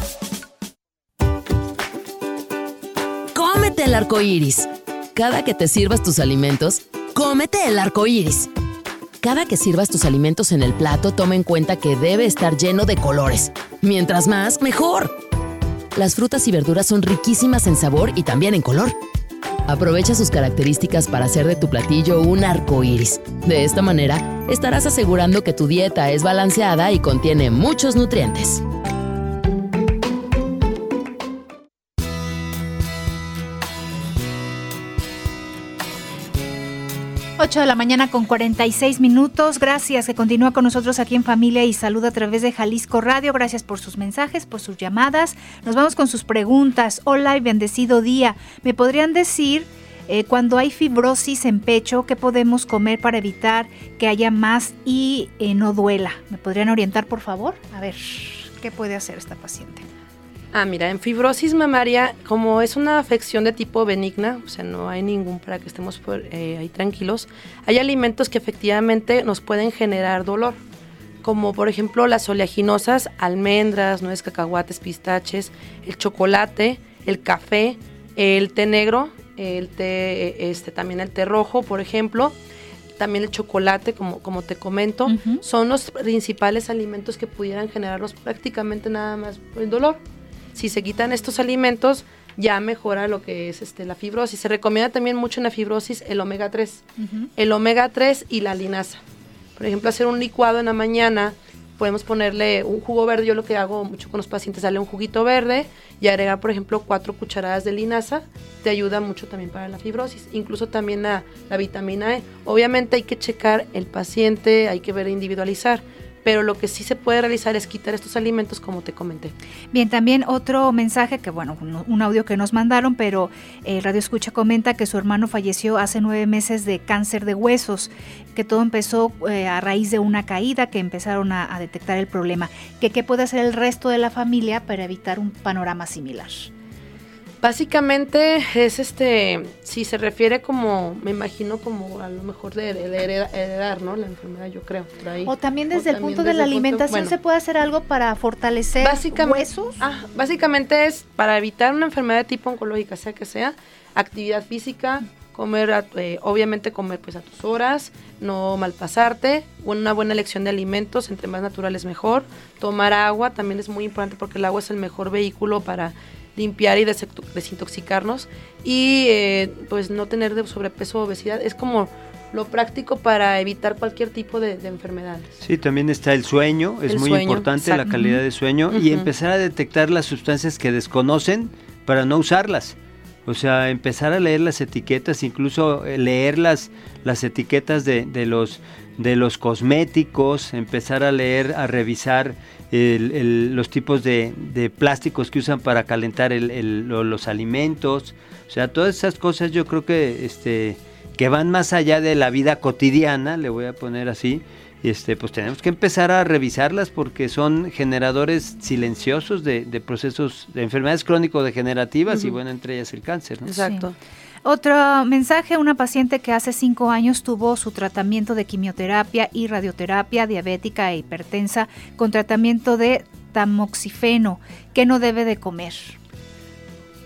Cómete el arco iris. Cada que te sirvas tus alimentos, cómete el arco iris. Cada que sirvas tus alimentos en el plato, toma en cuenta que debe estar lleno de colores. Mientras más, mejor. Las frutas y verduras son riquísimas en sabor y también en color. Aprovecha sus características para hacer de tu platillo un arco iris. De esta manera, estarás asegurando que tu dieta es balanceada y contiene muchos nutrientes. 8 de la mañana con 46 minutos. Gracias que continúa con nosotros aquí en Familia y Salud a través de Jalisco Radio. Gracias por sus mensajes, por sus llamadas. Nos vamos con sus preguntas. Hola y bendecido día. ¿Me podrían decir eh, cuando hay fibrosis en pecho qué podemos comer para evitar que haya más y eh, no duela? ¿Me podrían orientar, por favor? A ver, ¿qué puede hacer esta paciente? Ah, mira, en fibrosis mamaria, como es una afección de tipo benigna, o sea, no hay ningún para que estemos eh, ahí tranquilos, hay alimentos que efectivamente nos pueden generar dolor, como por ejemplo las oleaginosas, almendras, nueces, cacahuates, pistaches, el chocolate, el café, el té negro, el té, este, también el té rojo, por ejemplo, también el chocolate, como, como te comento, son los principales alimentos que pudieran generarnos prácticamente nada más el dolor si se quitan estos alimentos, ya mejora lo que es este, la fibrosis. Se recomienda también mucho en la fibrosis el omega 3. El omega 3 y la linaza. Por ejemplo, hacer un licuado en la mañana, podemos ponerle un jugo verde. Yo lo que hago mucho con los pacientes, darle un juguito verde y agregar, por ejemplo, cuatro cucharadas de linaza. Te ayuda mucho también para la fibrosis. Incluso también la, la vitamina E. Obviamente hay que checar el paciente, hay que ver individualizar pero lo que sí se puede realizar es quitar estos alimentos como te comenté. Bien, también otro mensaje que, bueno, un, audio que nos mandaron, pero el Radio Escucha comenta que su hermano falleció hace nueve meses de cáncer de huesos, que todo empezó eh, a raíz de una caída, que empezaron a, a detectar el problema. Que, ¿Qué puede hacer el resto de la familia para evitar un panorama similar? Básicamente es este, si se refiere como, me imagino como a lo mejor de, heredar, ¿no? La enfermedad, yo creo. o también desde el punto de la alimentación se puede hacer algo para fortalecer huesos. Ah, básicamente es para evitar una enfermedad de tipo oncológica, sea que sea, actividad física, comer, eh, obviamente comer pues a tus horas, no malpasarte, una buena elección de alimentos, entre más naturales mejor, tomar agua también es muy importante porque el agua es el mejor vehículo para limpiar y desintoxicarnos y eh, pues no tener de sobrepeso o obesidad. Es como lo práctico para evitar cualquier tipo de, enfermedades. Sí, también está el sueño, es muy importante la calidad de sueño y empezar a detectar las sustancias que desconocen para no usarlas. O sea, empezar a leer las etiquetas, incluso eh, leer las, las etiquetas de, de, los, de los cosméticos, empezar a leer, a revisar los tipos de, plásticos que usan para calentar los alimentos. O sea, todas esas cosas yo creo que, este, que van más allá de la vida cotidiana, le voy a poner así, este, pues tenemos que empezar a revisarlas porque son generadores silenciosos de, procesos de enfermedades crónico-degenerativas y bueno, entre ellas el cáncer. Exacto. Otro mensaje, una paciente que hace cinco años tuvo su tratamiento de quimioterapia y radioterapia diabética e hipertensa con tratamiento de tamoxifeno, que no debe de comer.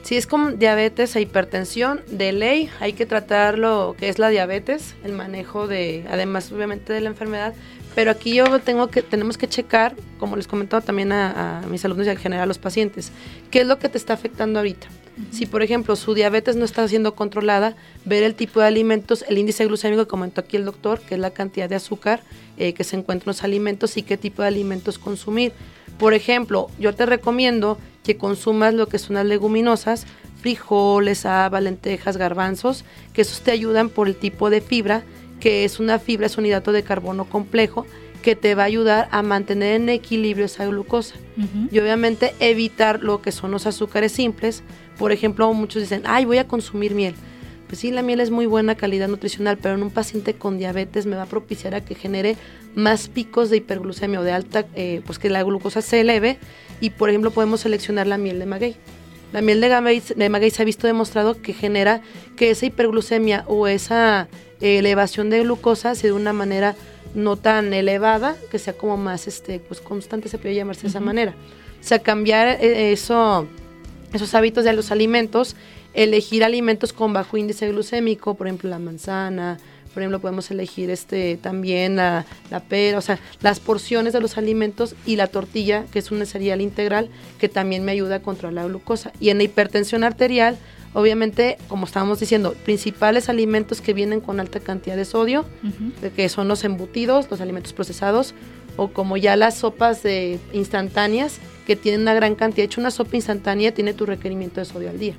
Si es con diabetes e hipertensión, de ley hay que tratar lo que es la diabetes, el manejo de, además obviamente de la enfermedad, pero aquí yo tengo que, tenemos que checar, como les comentaba también a, a mis alumnos y en general a los pacientes, qué es lo que te está afectando ahorita. Si, por ejemplo, su diabetes no está siendo controlada, ver el tipo de alimentos, el índice glucémico que comentó aquí el doctor, que es la cantidad de azúcar eh, que se encuentra en los alimentos y qué tipo de alimentos consumir. Por ejemplo, yo te recomiendo que consumas lo que son las leguminosas, frijoles, habas, lentejas, garbanzos, que esos te ayudan por el tipo de fibra, que es una fibra, es un hidrato de carbono complejo, que te va a ayudar a mantener en equilibrio esa glucosa. Y obviamente evitar lo que son los azúcares simples. Por ejemplo, muchos dicen, ay, voy a consumir miel. Pues sí, la miel es muy buena calidad nutricional, pero en un paciente con diabetes me va a propiciar a que genere más picos de hiperglucemia o de alta, eh, pues que la glucosa se eleve. Y por ejemplo, podemos seleccionar la miel de maguey. La miel de, de maguey se ha visto demostrado que genera que esa hiperglucemia o esa eh, elevación de glucosa se de una manera no tan elevada, que sea como más este, pues constante, se puede llamarse de esa manera. O sea, cambiar eh, eso, esos hábitos de los alimentos, elegir alimentos con bajo índice glucémico, por ejemplo la manzana, Por ejemplo, podemos elegir este también la, la pera, o sea, las porciones de los alimentos y la tortilla, que es un cereal integral, que también me ayuda a controlar la glucosa. Y en la hipertensión arterial, obviamente, como estábamos diciendo, principales alimentos que vienen con alta cantidad de sodio, que son los embutidos, los alimentos procesados, o como ya las sopas de instantáneas, que tienen una gran cantidad. De hecho, una sopa instantánea tiene tu requerimiento de sodio al día.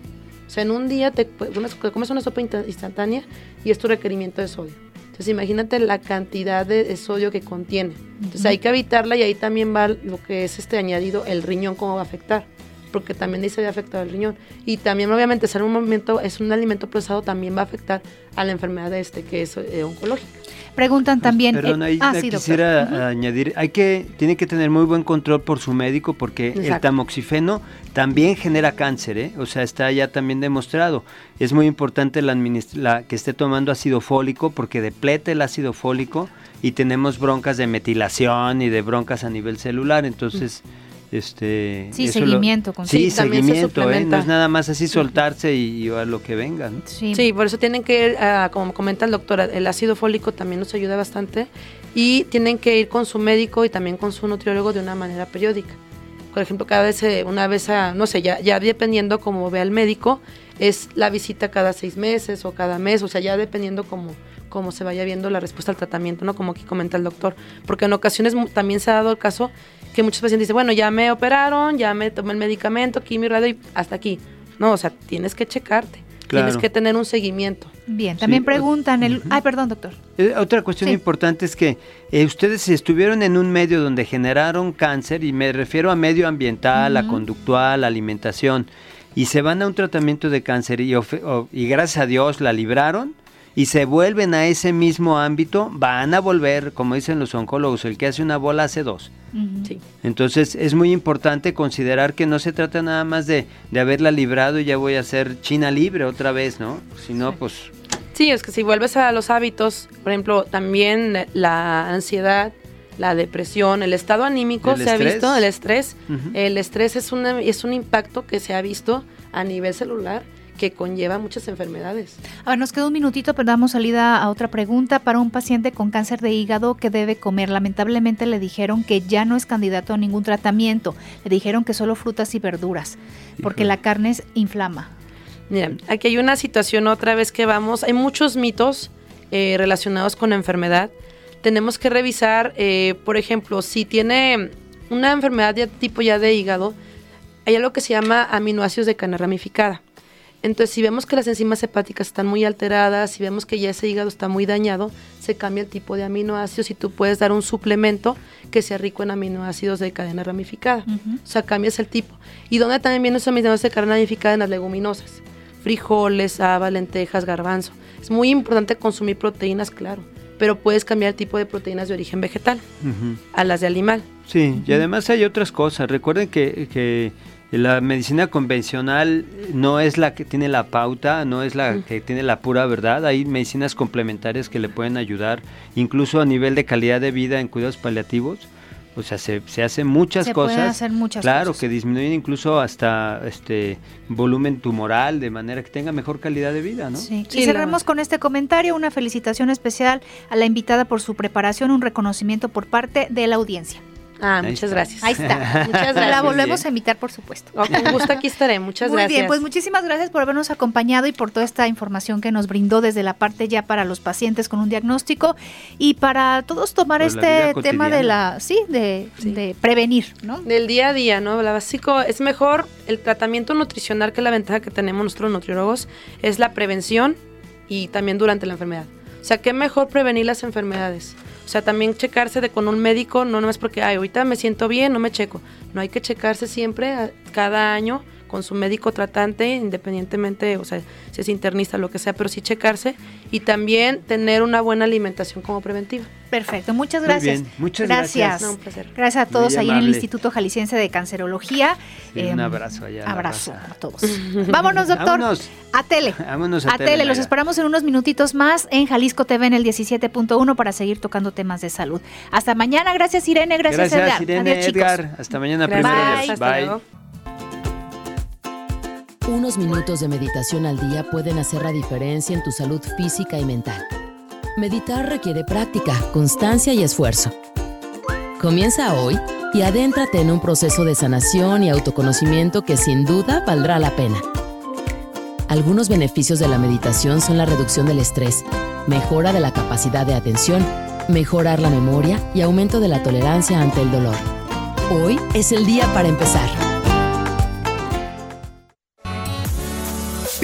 O sea, en un día te, comes una sopa insta- instantánea y es tu requerimiento de sodio. Entonces, imagínate la cantidad de, de sodio que contiene. Entonces, hay que evitarla y ahí también va lo que es este añadido, el riñón, cómo va a afectar. Porque también ahí se ve afectado el riñón. Y también, obviamente, ser un momento, es un alimento procesado, también va a afectar a la enfermedad de este, que es eh, oncológica. Preguntan también. Perdón, eh, ahí ah, sí, doctor. quisiera añadir, hay que, tiene que tener muy buen control por su médico porque el tamoxifeno también genera cáncer, ¿eh? o sea, está ya también demostrado. Es muy importante la, que esté tomando ácido fólico porque depleta el ácido fólico y tenemos broncas de metilación y de broncas a nivel celular, entonces... Este, Sí, eso lo- seguimiento con- sí, Sí, se seguimiento, ¿eh? no es nada más así soltarse y, y a lo que venga. ¿no? Sí. Sí, por eso tienen que ir, ah, como comenta el doctor, el ácido fólico también nos ayuda bastante y tienen que ir con su médico y también con su nutriólogo de una manera periódica. Por ejemplo, cada vez, eh, una vez, a, no sé, ya, ya dependiendo como vea el médico, es la visita cada seis meses o cada mes, o sea, ya dependiendo como cómo se vaya viendo la respuesta al tratamiento, ¿no? Como aquí comenta el doctor. Porque en ocasiones también se ha dado el caso que muchos pacientes dicen, bueno, ya me operaron, ya me tomé el medicamento, quimio, radio y hasta aquí. No, o sea, tienes que checarte. Claro. Tienes que tener un seguimiento. Bien, también Sí, preguntan el... Ay, perdón, doctor. Eh, Otra cuestión Sí. importante es que eh, ustedes si estuvieron en un medio donde generaron cáncer, y me refiero a medio ambiental, a Ujú. conductual, a alimentación, y se van a un tratamiento de cáncer y, y gracias a Dios la libraron, y se vuelven a ese mismo ámbito, van a volver, como dicen los oncólogos, el que hace una bola hace dos. Sí. Entonces es muy importante considerar que no se trata nada más de, de haberla librado y ya voy a ser China libre otra vez, ¿no? Si no, pues Sí, es que si vuelves a los hábitos, por ejemplo, también la ansiedad, la depresión, el estado anímico, El se ha visto, el estrés. El estrés es, una, es un impacto que se ha visto a nivel celular que conlleva muchas enfermedades. A ver, nos queda un minutito, pero damos salida a otra pregunta. Para un paciente con cáncer de hígado, ¿qué debe comer? Lamentablemente le dijeron que ya no es candidato a ningún tratamiento. Le dijeron que solo frutas y verduras, porque Híjole. la carne es inflama. Mira, aquí hay una situación otra vez que vamos, hay muchos mitos eh, relacionados con la enfermedad. Tenemos que revisar, eh, por ejemplo, si tiene una enfermedad de tipo ya de hígado, hay algo que se llama aminoácidos de cadena ramificada. Entonces, si vemos que las enzimas hepáticas están muy alteradas, si vemos que ya ese hígado está muy dañado, se cambia el tipo de aminoácidos y tú puedes dar un suplemento que sea rico en aminoácidos de cadena ramificada. O sea, cambias el tipo. ¿Y dónde también vienen esos aminoácidos de cadena ramificada? En las leguminosas. Frijoles, haba, lentejas, garbanzo. Es muy importante consumir proteínas, claro, pero puedes cambiar el tipo de proteínas de origen vegetal a las de animal. Sí, y además hay otras cosas. Recuerden que, que la medicina convencional no es la que tiene la pauta, no es la que tiene la pura verdad. Hay medicinas complementarias que le pueden ayudar, incluso a nivel de calidad de vida en cuidados paliativos. O sea, se, se hacen muchas Se cosas. pueden hacer muchas claro, cosas. que disminuyen incluso hasta este volumen tumoral, de manera que tenga mejor calidad de vida, ¿no? Sí. Sí, y la- cerramos con este comentario, una felicitación especial a la invitada por su preparación, un reconocimiento por parte de la audiencia. Ah, Ahí muchas está. gracias. Ahí está. Muchas La gracias. volvemos bien. a invitar, por supuesto. Oh, con gusto aquí estaré. Muchas Muy gracias. bien, pues muchísimas gracias por habernos acompañado y por toda esta información que nos brindó desde la parte ya para los pacientes con un diagnóstico y para todos tomar Pues la este tema de la, sí, de, Sí. de prevenir, ¿no? Del día a día, ¿no? La básico es mejor el tratamiento nutricional que la ventaja que tenemos nosotros nutriólogos es la prevención y también durante la enfermedad. O sea, qué mejor prevenir las enfermedades. O sea, también checarse de con un médico, no nomás porque, ay, ahorita me siento bien, no me checo. No hay que checarse siempre, cada año, con su médico tratante, independientemente, o sea, si es internista, lo que sea, pero sí checarse. Y también tener una buena alimentación como preventiva. Perfecto, muchas Muy gracias. bien, muchas gracias. No, un placer. Gracias a todos ahí en el. Instituto Jalisciense de Cancerología. Sí, un Em, abrazo allá. Abrazo a todos. Vámonos, doctor. Vámonos. A tele. Vámonos a, A tele, los Mayra. esperamos en unos minutitos más en Jalisco TV en el 17.1 para seguir tocando temas de salud. Hasta mañana, gracias Irene, gracias, Gracias, Edgar. Irene, Adiós. Edgar. Hasta mañana, Gracias. primero Bye. Dios. Hasta Bye. Unos minutos de meditación al día pueden hacer la diferencia en tu salud física y mental. Meditar requiere práctica, constancia y esfuerzo. Comienza hoy y adéntrate en un proceso de sanación y autoconocimiento que sin duda valdrá la pena. Algunos beneficios de la meditación son la reducción del estrés, mejora de la capacidad de atención, mejorar la memoria y aumento de la tolerancia ante el dolor. Hoy es el día para empezar.